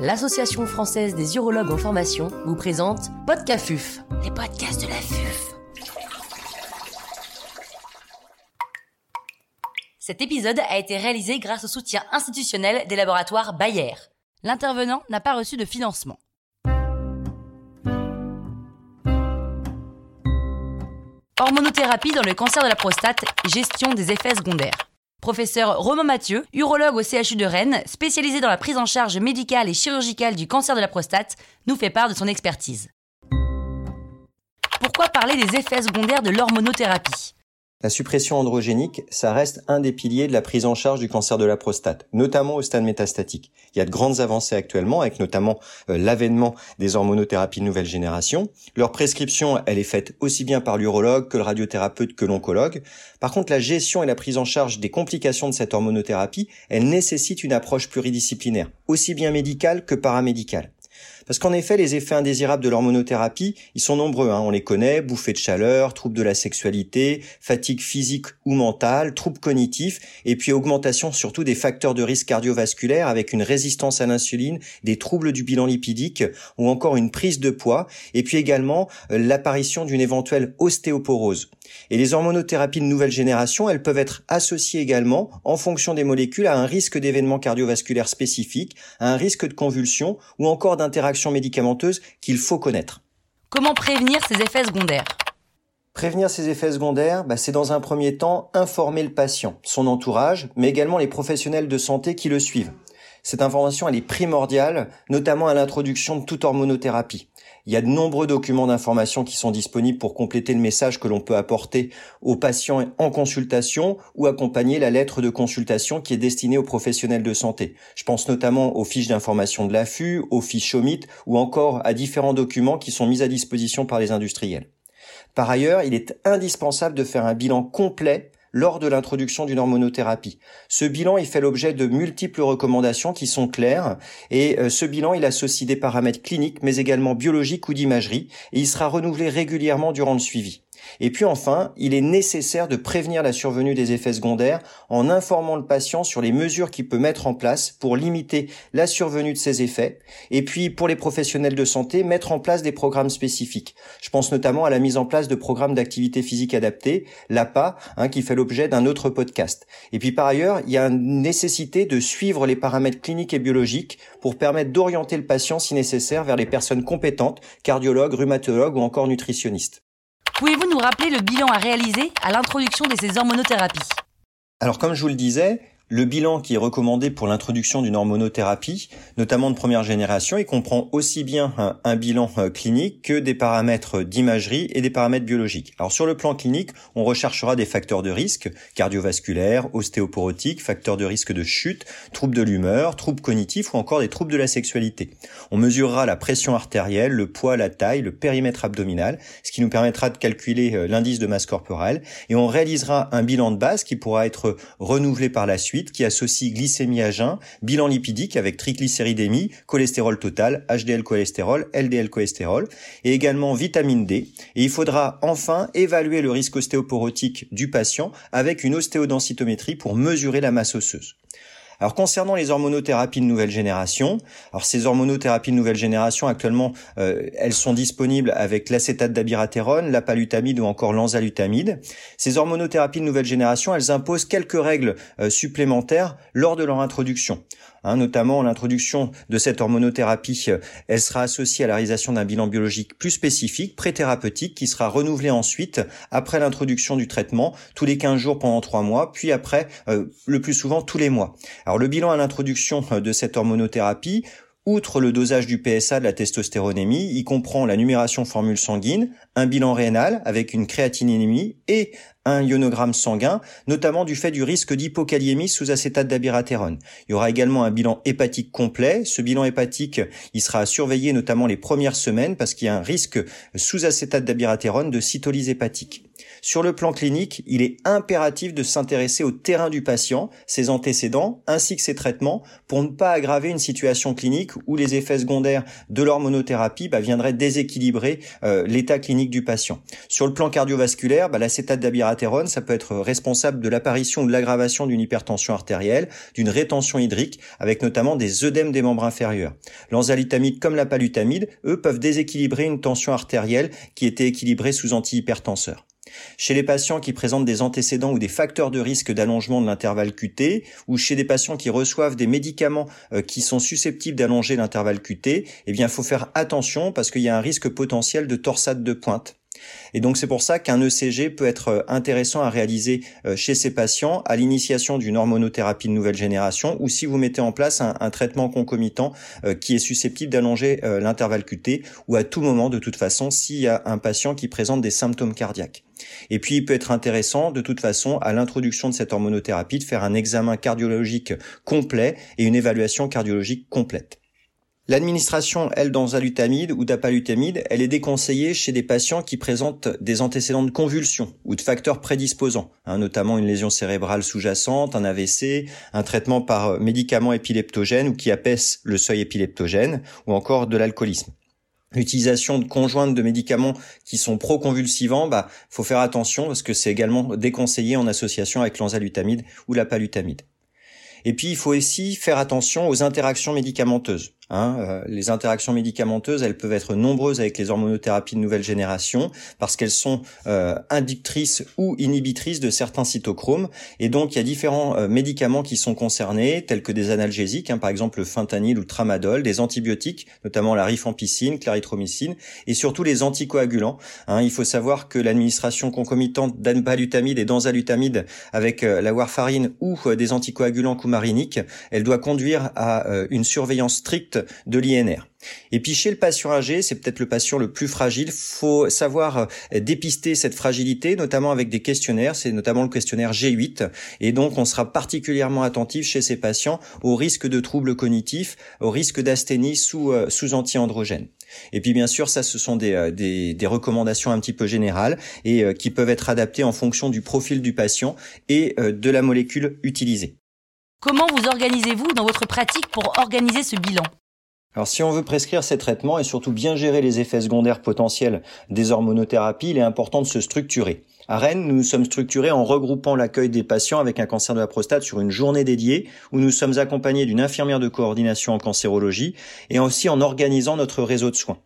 l'Association française des urologues en formation vous présente Podcafuf, les podcasts de la FUF. Cet épisode a été réalisé grâce au soutien institutionnel des laboratoires Bayer. L'intervenant n'a pas reçu de financement. Hormonothérapie dans le cancer de la prostate, gestion des effets secondaires. Professeur Romain Mathieu, urologue au CHU de Rennes, spécialisé dans la prise en charge médicale et chirurgicale du cancer de la prostate, nous fait part de son expertise. Pourquoi parler des effets secondaires de l'hormonothérapie? La suppression androgénique, ça reste un des piliers de la prise en charge du cancer de la prostate, notamment au stade métastatique. Il y a de grandes avancées actuellement, avec notamment euh, l'avènement des hormonothérapies de nouvelle génération. Leur prescription, elle est faite aussi bien par l'urologue que le radiothérapeute que l'oncologue. Par contre, la gestion et la prise en charge des complications de cette hormonothérapie, elle nécessite une approche pluridisciplinaire, aussi bien médicale que paramédicale. Parce qu'en effet, les effets indésirables de l'hormonothérapie, ils sont nombreux. Hein. On les connaît bouffées de chaleur, troubles de la sexualité, fatigue physique ou mentale, troubles cognitifs, et puis augmentation surtout des facteurs de risque cardiovasculaire avec une résistance à l'insuline, des troubles du bilan lipidique ou encore une prise de poids, et puis également euh, l'apparition d'une éventuelle ostéoporose. Et les hormonothérapies de nouvelle génération, elles peuvent être associées également, en fonction des molécules, à un risque d'événements cardiovasculaires spécifiques, à un risque de convulsion ou encore médicamenteuses qu'il faut connaître. Comment prévenir ces effets secondaires? Prévenir ces effets secondaires, bah, c'est dans un premier temps informer le patient, son entourage, mais également les professionnels de santé qui le suivent. Cette information, elle est primordiale, notamment à l'introduction de toute hormonothérapie. Il y a de nombreux documents d'information qui sont disponibles pour compléter le message que l'on peut apporter aux patients en consultation ou accompagner la lettre de consultation qui est destinée aux professionnels de santé. Je pense notamment aux fiches d'information de l'affût, aux fiches OMIT ou encore à différents documents qui sont mis à disposition par les industriels. Par ailleurs, il est indispensable de faire un bilan complet lors de l'introduction d'une hormonothérapie. Ce bilan, il fait l'objet de multiples recommandations qui sont claires et euh, ce bilan, il associe des paramètres cliniques mais également biologiques ou d'imagerie et il sera renouvelé régulièrement durant le suivi. Et puis enfin, il est nécessaire de prévenir la survenue des effets secondaires en informant le patient sur les mesures qu'il peut mettre en place pour limiter la survenue de ces effets. Et puis pour les professionnels de santé, mettre en place des programmes spécifiques. Je pense notamment à la mise en place de programmes d'activité physique adaptée, l'APA, hein, qui fait l'objet d'un autre podcast. Et puis par ailleurs, il y a une nécessité de suivre les paramètres cliniques et biologiques pour permettre d'orienter le patient si nécessaire vers les personnes compétentes, cardiologues, rhumatologues ou encore nutritionnistes. Pouvez-vous nous rappeler le bilan à réaliser à l'introduction de ces hormonothérapies? Alors comme je vous le disais, le bilan qui est recommandé pour l'introduction d'une hormonothérapie, notamment de première génération, il comprend aussi bien un, bilan euh, clinique que des paramètres d'imagerie et des paramètres biologiques. Alors sur le plan clinique, on recherchera des facteurs de risque cardiovasculaires, ostéoporotiques, facteurs de risque de chute, troubles de l'humeur, troubles cognitifs ou encore des troubles de la sexualité. On mesurera la pression artérielle, le poids, la taille, le périmètre abdominal, ce qui nous permettra de calculer euh, l'indice de masse corporelle et on réalisera un bilan de base qui pourra être renouvelé par la suite qui associe glycémie à jeun, bilan lipidique avec triglycéridémie, cholestérol total, HDL cholestérol, LDL cholestérol et également vitamine D. Et il faudra enfin évaluer le risque ostéoporotique du patient avec une ostéodensitométrie pour mesurer la masse osseuse. Alors concernant les hormonothérapies de nouvelle génération, alors ces hormonothérapies de nouvelle génération actuellement euh, elles sont disponibles avec l'acétate d'abiraterone, la palutamide ou encore l'enzalutamide. Ces hormonothérapies de nouvelle génération, elles imposent quelques règles euh, supplémentaires lors de leur introduction. Hein, notamment l'introduction de cette hormonothérapie, euh, elle sera associée à la réalisation d'un bilan biologique plus spécifique, pré-thérapeutique, qui sera renouvelé ensuite après l'introduction du traitement, tous les 15 jours pendant 3 mois, puis après, le plus souvent tous les mois. Alors le bilan à l'introduction euh, de cette hormonothérapie, Outre le dosage du PSA de la testostéronémie, il comprend la numération formule sanguine, un bilan rénal avec une créatinémie et un ionogramme sanguin, notamment du fait du risque d'hypokaliémie sous acétate d'abiraterone. Il y aura également un bilan hépatique complet. Ce bilan hépatique, il sera surveillé notamment les premières semaines parce qu'il y a un risque sous acétate d'abiraterone de cytolyse hépatique. Sur le plan clinique, il est impératif de s'intéresser au terrain du patient, ses antécédents, ainsi que ses traitements, pour ne pas aggraver une situation clinique où les effets secondaires de l'hormonothérapie bah, viendraient déséquilibrer euh, l'état clinique du patient. Sur le plan cardiovasculaire, bah, l'acétate d'abiraterone, ça peut être responsable de l'apparition ou de l'aggravation d'une hypertension artérielle, d'une rétention hydrique, avec notamment des œdèmes des membres inférieurs. L'enzalutamide comme la palutamide, eux, peuvent déséquilibrer une tension artérielle qui était équilibrée sous antihypertenseur. Chez les patients qui présentent des antécédents ou des facteurs de risque d'allongement de l'intervalle QT, ou chez des patients qui reçoivent des médicaments euh, qui sont susceptibles d'allonger l'intervalle QT, eh bien, il faut faire attention parce qu'il y a un risque potentiel de torsade de pointe. Et donc c'est pour ça qu'un ECG peut être euh, intéressant à réaliser euh, chez ces patients à l'initiation d'une hormonothérapie de nouvelle génération ou si vous mettez en place un, traitement concomitant euh, qui est susceptible d'allonger l'intervalle QT ou à tout moment de toute façon s'il y a un patient qui présente des symptômes cardiaques. Et puis il peut être intéressant de toute façon à l'introduction de cette hormonothérapie de faire un examen cardiologique complet et une évaluation cardiologique complète. L'administration L-d'enzalutamide ou d'apalutamide, elle est déconseillée chez des patients qui présentent des antécédents de convulsions ou de facteurs prédisposants, hein, notamment une lésion cérébrale sous-jacente, un AVC, un traitement par médicament épileptogène ou qui apaise le seuil épileptogène, ou encore de l'alcoolisme. L'utilisation de conjointes de médicaments qui sont pro-convulsivants, bah, faut faire attention parce que c'est également déconseillé en association avec l'enzalutamide ou la palutamide. Et puis, il faut aussi faire attention aux interactions médicamenteuses. Hein, euh, les interactions médicamenteuses, elles peuvent être nombreuses avec les hormonothérapies de nouvelle génération parce qu'elles sont euh, inductrices ou inhibitrices de certains cytochromes. Et donc, il y a différents euh, médicaments qui sont concernés, tels que des analgésiques, hein, par exemple le fentanyl ou le tramadol, des antibiotiques, notamment la rifampicine, clarithromycine, et surtout les anticoagulants. Hein. Il faut savoir que l'administration concomitante d'anpalutamide et d'enzalutamide avec la warfarine ou des anticoagulants coumariniques, elle doit conduire à une surveillance stricte de l'INR. Et puis chez le patient âgé, c'est peut-être le patient le plus fragile. Faut savoir euh, dépister cette fragilité, notamment avec des questionnaires. C'est notamment le questionnaire G8. Et donc, on sera particulièrement attentif chez ces patients au risque de troubles cognitifs, au risque d'asthénie sous, euh, sous anti-androgène. Et puis bien sûr, ça, ce sont des, euh, des, des recommandations un petit peu générales et qui peuvent être adaptées en fonction du profil du patient et de la molécule utilisée. Comment vous organisez-vous dans votre pratique pour organiser ce bilan? Alors si on veut prescrire ces traitements et surtout bien gérer les effets secondaires potentiels des hormonothérapies, il est important de se structurer. À Rennes, nous nous sommes structurés en regroupant l'accueil des patients avec un cancer de la prostate sur une journée dédiée où nous sommes accompagnés d'une infirmière de coordination en cancérologie et aussi en organisant notre réseau de soins.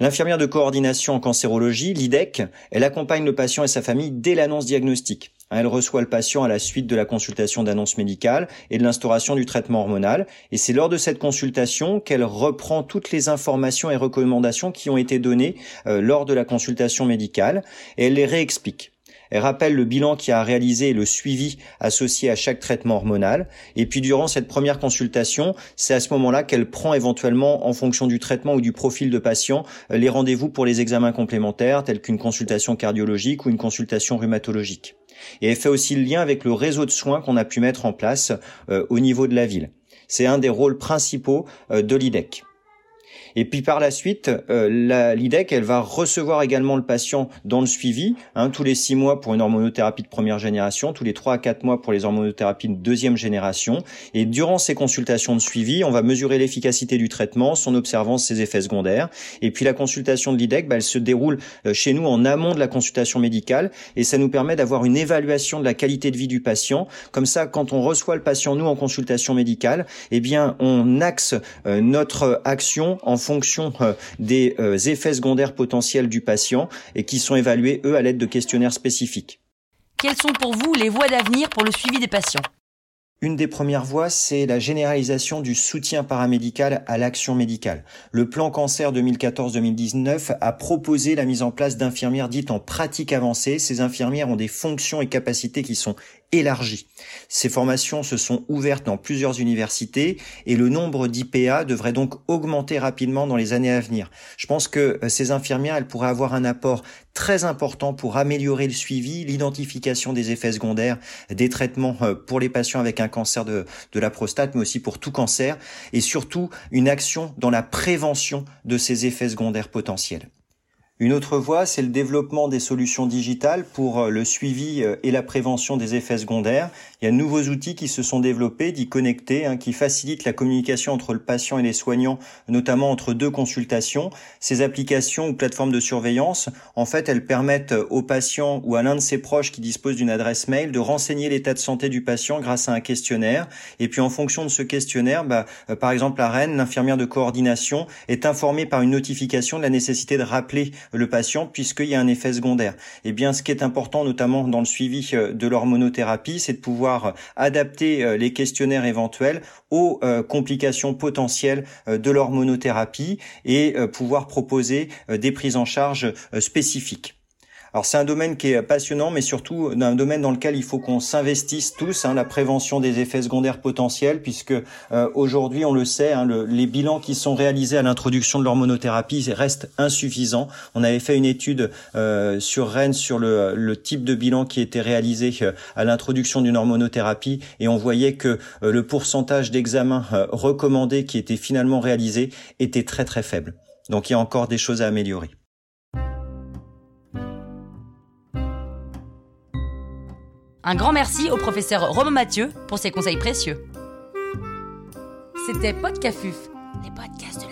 L'infirmière de coordination en cancérologie, l'IDEC, elle accompagne le patient et sa famille dès l'annonce diagnostique. Elle reçoit le patient à la suite de la consultation d'annonce médicale et de l'instauration du traitement hormonal. Et c'est lors de cette consultation qu'elle reprend toutes les informations et recommandations qui ont été données euh, lors de la consultation médicale et elle les réexplique. Elle rappelle le bilan qui a réalisé et le suivi associé à chaque traitement hormonal. Et puis durant cette première consultation, c'est à ce moment-là qu'elle prend éventuellement, en fonction du traitement ou du profil de patient, euh, les rendez-vous pour les examens complémentaires tels qu'une consultation cardiologique ou une consultation rhumatologique. Et elle fait aussi le lien avec le réseau de soins qu'on a pu mettre en place euh, au niveau de la ville. C'est un des rôles principaux euh, de l'IDEC. Et puis par la suite, euh, l'IDEC, elle va recevoir également le patient dans le suivi, hein, tous les six mois pour une hormonothérapie de première génération, tous les trois à quatre mois pour les hormonothérapies de deuxième génération. Et durant ces consultations de suivi, on va mesurer l'efficacité du traitement, son observance, ses effets secondaires. Et puis la consultation de l'IDEC, bah, elle se déroule euh, chez nous en amont de la consultation médicale et ça nous permet d'avoir une évaluation de la qualité de vie du patient. Comme ça, quand on reçoit le patient, nous, en consultation médicale, eh bien, on axe euh, notre action en fonction euh, des euh, effets secondaires potentiels du patient et qui sont évalués, eux, à l'aide de questionnaires spécifiques. Quelles sont pour vous les voies d'avenir pour le suivi des patients? Une des premières voies, c'est la généralisation du soutien paramédical à l'action médicale. Le plan cancer 2014-2019 a proposé la mise en place d'infirmières dites en pratique avancée. Ces infirmières ont des fonctions et capacités qui sont élargies. Ces formations se sont ouvertes dans plusieurs universités et le nombre d'IPA devrait donc augmenter rapidement dans les années à venir. Je pense que euh, ces infirmières, elles pourraient avoir un apport très important pour améliorer le suivi, l'identification des effets secondaires, des traitements euh, pour les patients avec un cancer de la prostate, mais aussi pour tout cancer, et surtout une action dans la prévention de ces effets secondaires potentiels. Une autre voie, c'est le développement des solutions digitales pour euh, le suivi euh, et la prévention des effets secondaires. Il y a de nouveaux outils qui se sont développés, dits connectés, hein, qui facilitent la communication entre le patient et les soignants, notamment entre deux consultations. Ces applications ou plateformes de surveillance, en fait, elles permettent au patient ou à l'un de ses proches qui dispose d'une adresse mail de renseigner l'état de santé du patient grâce à un questionnaire. Et puis en fonction de ce questionnaire, bah, euh, par exemple à Rennes, l'infirmière de coordination est informée par une notification de la nécessité de rappeler le patient puisqu'il y a un effet secondaire. Et eh bien, ce qui est important, notamment dans le suivi euh, de l'hormonothérapie, c'est de pouvoir adapter euh, les questionnaires éventuels aux euh, complications potentielles de l'hormonothérapie et pouvoir proposer des prises en charge spécifiques. Alors c'est un domaine qui est passionnant, mais surtout un domaine dans lequel il faut qu'on s'investisse tous, hein, la prévention des effets secondaires potentiels, puisque euh, aujourd'hui on le sait, hein, les bilans qui sont réalisés à l'introduction de l'hormonothérapie restent insuffisants. On avait fait une étude euh, sur Rennes sur le, le, type de bilan qui était réalisé euh, à l'introduction d'une hormonothérapie, et on voyait que le pourcentage d'examens recommandés qui étaient finalement réalisés était très très faible. Donc il y a encore des choses à améliorer. Un grand merci au professeur Romain Mathieu pour ses conseils précieux. C'était Podcafuf, les podcasts de